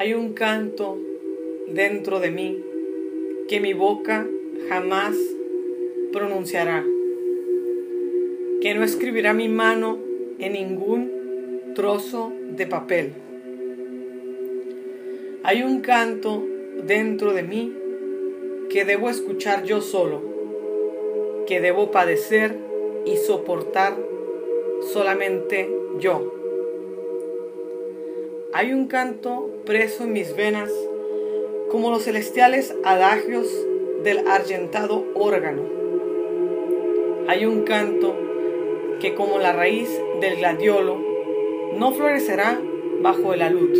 Hay un canto dentro de mí que mi boca jamás pronunciará, que no escribirá mi mano en ningún trozo de papel. Hay un canto dentro de mí que debo escuchar yo solo, que debo padecer y soportar solamente yo. Hay un canto preso en mis venas como los celestiales adagios del argentado órgano. Hay un canto que como la raíz del gladiolo no florecerá bajo el alud.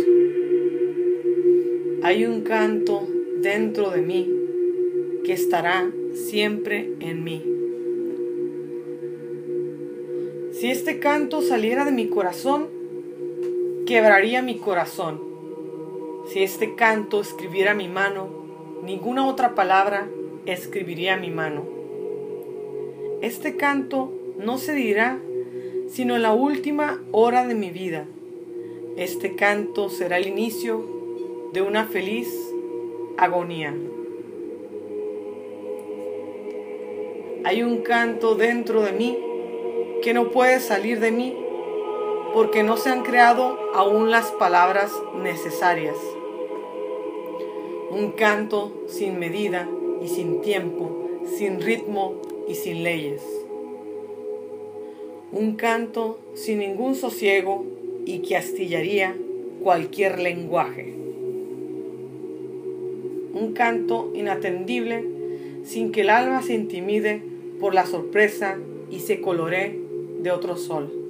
Hay un canto dentro de mí que estará siempre en mí. Si este canto saliera de mi corazón, quebraría mi corazón. Si este canto escribiera mi mano, ninguna otra palabra escribiría mi mano. Este canto no se dirá sino en la última hora de mi vida. Este canto será el inicio de una feliz agonía. Hay un canto dentro de mí que no puede salir de mí porque no se han creado aún las palabras necesarias. Un canto sin medida y sin tiempo, sin ritmo y sin leyes. Un canto sin ningún sosiego y que astillaría cualquier lenguaje. Un canto inatendible sin que el alma se intimide por la sorpresa y se coloree de otro sol.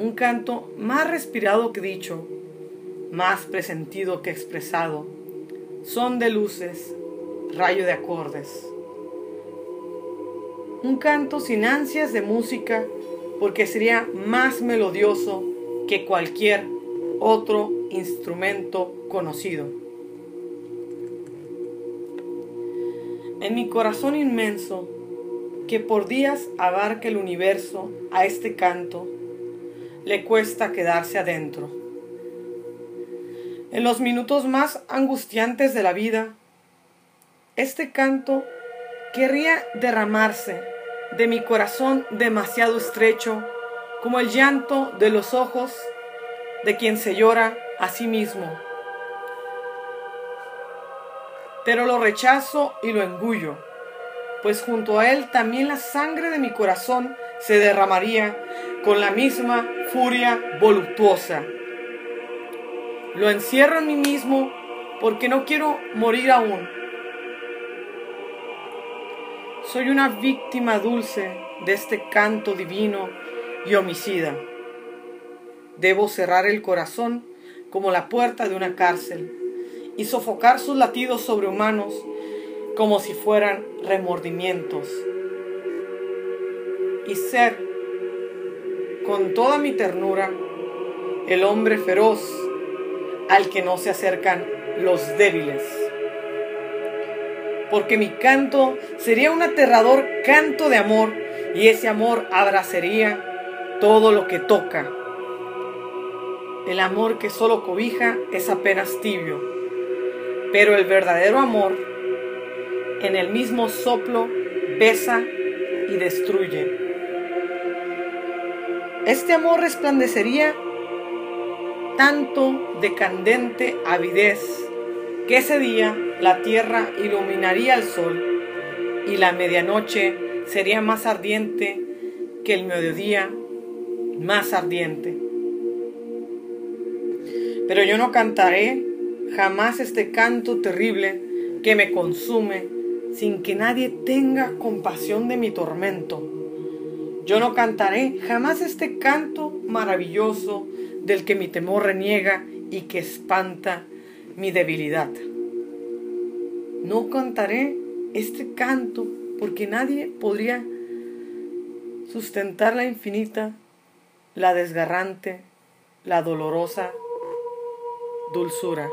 Un canto más respirado que dicho, más presentido que expresado, son de luces, rayo de acordes. Un canto sin ansias de música porque sería más melodioso que cualquier otro instrumento conocido. En mi corazón inmenso, que por días abarca el universo a este canto, le cuesta quedarse adentro. En los minutos más angustiantes de la vida, este canto querría derramarse de mi corazón demasiado estrecho como el llanto de los ojos de quien se llora a sí mismo. Pero lo rechazo y lo engullo, pues junto a él también la sangre de mi corazón se derramaría con la misma furia voluptuosa. Lo encierro en mí mismo porque no quiero morir aún. Soy una víctima dulce de este canto divino y homicida. Debo cerrar el corazón como la puerta de una cárcel y sofocar sus latidos sobrehumanos como si fueran remordimientos. Y ser, con toda mi ternura, el hombre feroz al que no se acercan los débiles. Porque mi canto sería un aterrador canto de amor y ese amor abrazaría todo lo que toca. El amor que solo cobija es apenas tibio, pero el verdadero amor en el mismo soplo besa y destruye. Este amor resplandecería tanto de candente avidez que ese día la tierra iluminaría al sol y la medianoche sería más ardiente que el mediodía más ardiente. Pero yo no cantaré jamás este canto terrible que me consume sin que nadie tenga compasión de mi tormento. Yo no cantaré jamás este canto maravilloso del que mi temor reniega y que espanta mi debilidad. No cantaré este canto porque nadie podría sustentar la infinita, la desgarrante, la dolorosa dulzura.